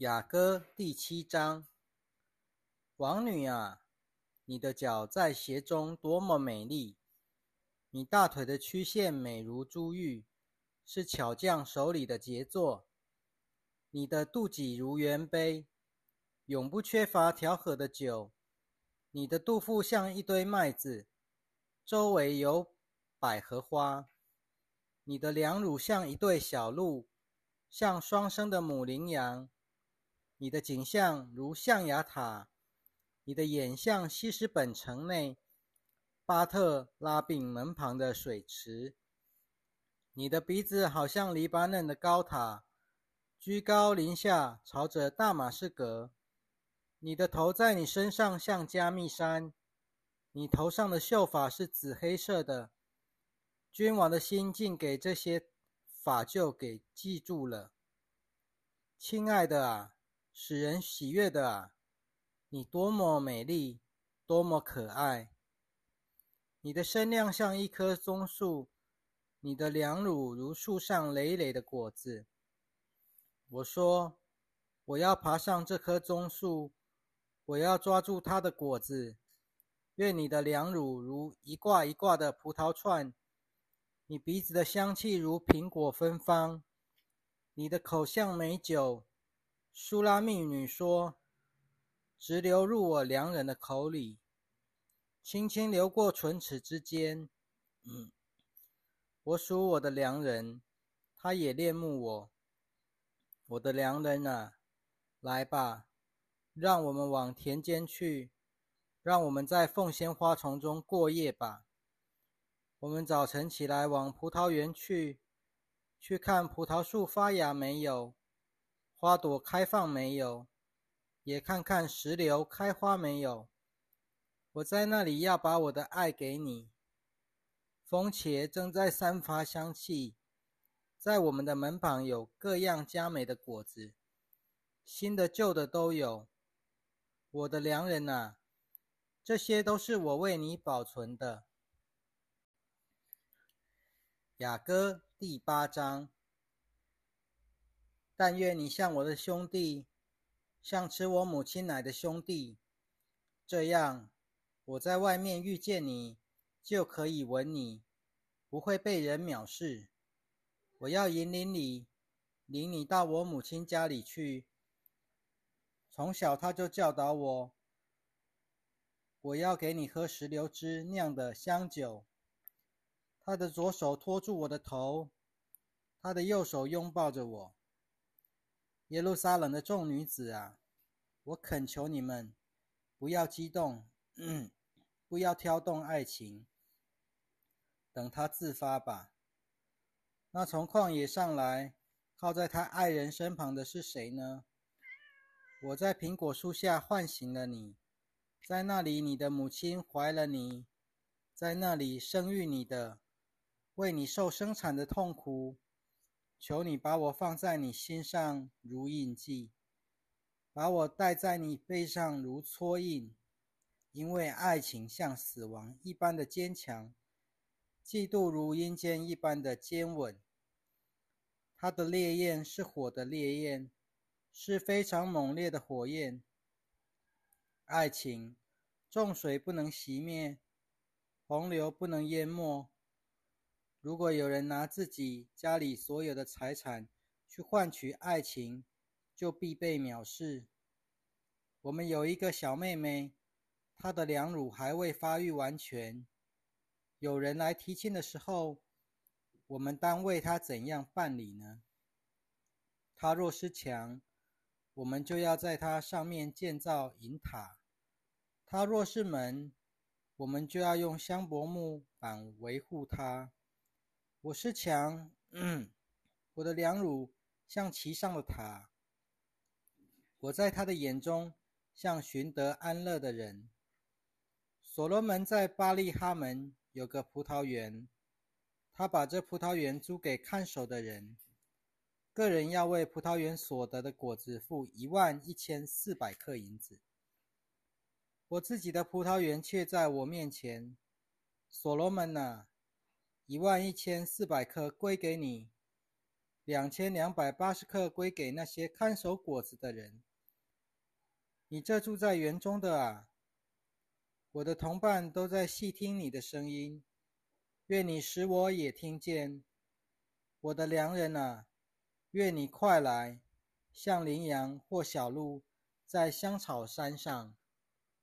雅歌第七章，王女啊，你的脚在鞋中多么美丽！你大腿的曲线美如珠玉，是巧匠手里的杰作。你的肚脐如圆杯，永不缺乏调和的酒。你的肚腹像一堆麦子，周围有百合花。你的两乳像一对小鹿，像双生的母羚羊。你的景象如象牙塔，你的眼像西施本城内巴特拉饼门旁的水池。你的鼻子好像黎巴嫩的高塔，居高临下朝着大马士革。你的头在你身上像加密山，你头上的秀发是紫黑色的。君王的心竟给这些法旧给记住了，亲爱的啊！使人喜悦的啊，你多么美丽，多么可爱！你的身量像一棵棕树，你的两乳如树上累累的果子。我说，我要爬上这棵棕树，我要抓住它的果子。愿你的两乳如一挂一挂的葡萄串，你鼻子的香气如苹果芬芳，你的口像美酒。苏拉密女说：“直流入我良人的口里，轻轻流过唇齿之间。我属我的良人，他也恋慕我。我的良人啊，来吧，让我们往田间去，让我们在凤仙花丛中过夜吧。我们早晨起来往葡萄园去，去看葡萄树发芽没有。”花朵开放没有？也看看石榴开花没有？我在那里要把我的爱给你。风茄正在散发香气，在我们的门旁有各样佳美的果子，新的旧的都有。我的良人啊，这些都是我为你保存的。雅歌第八章。但愿你像我的兄弟，像吃我母亲奶的兄弟，这样我在外面遇见你，就可以吻你，不会被人藐视。我要引领你，领你到我母亲家里去。从小他就教导我，我要给你喝石榴汁酿的香酒。他的左手托住我的头，他的右手拥抱着我。耶路撒冷的众女子啊，我恳求你们，不要激动，不要挑动爱情，等他自发吧。那从旷野上来，靠在他爱人身旁的是谁呢？我在苹果树下唤醒了你，在那里你的母亲怀了你，在那里生育你的，为你受生产的痛苦。求你把我放在你心上如印记，把我戴在你背上如戳印，因为爱情像死亡一般的坚强，嫉妒如阴间一般的坚稳。它的烈焰是火的烈焰，是非常猛烈的火焰。爱情，重水不能熄灭，洪流不能淹没。如果有人拿自己家里所有的财产去换取爱情，就必被藐视。我们有一个小妹妹，她的两乳还未发育完全。有人来提亲的时候，我们当为她怎样办理呢？她若是墙，我们就要在它上面建造银塔；她若是门，我们就要用香柏木板维护它。我是墙，我的两乳像骑上了塔。我在他的眼中像寻得安乐的人。所罗门在巴利哈门有个葡萄园，他把这葡萄园租给看守的人，个人要为葡萄园所得的果子付一万一千四百克银子。我自己的葡萄园却在我面前，所罗门呐。一万一千四百颗归给你，两千两百八十克归给那些看守果子的人。你这住在园中的啊，我的同伴都在细听你的声音，愿你使我也听见。我的良人啊，愿你快来，像羚羊或小鹿，在香草山上。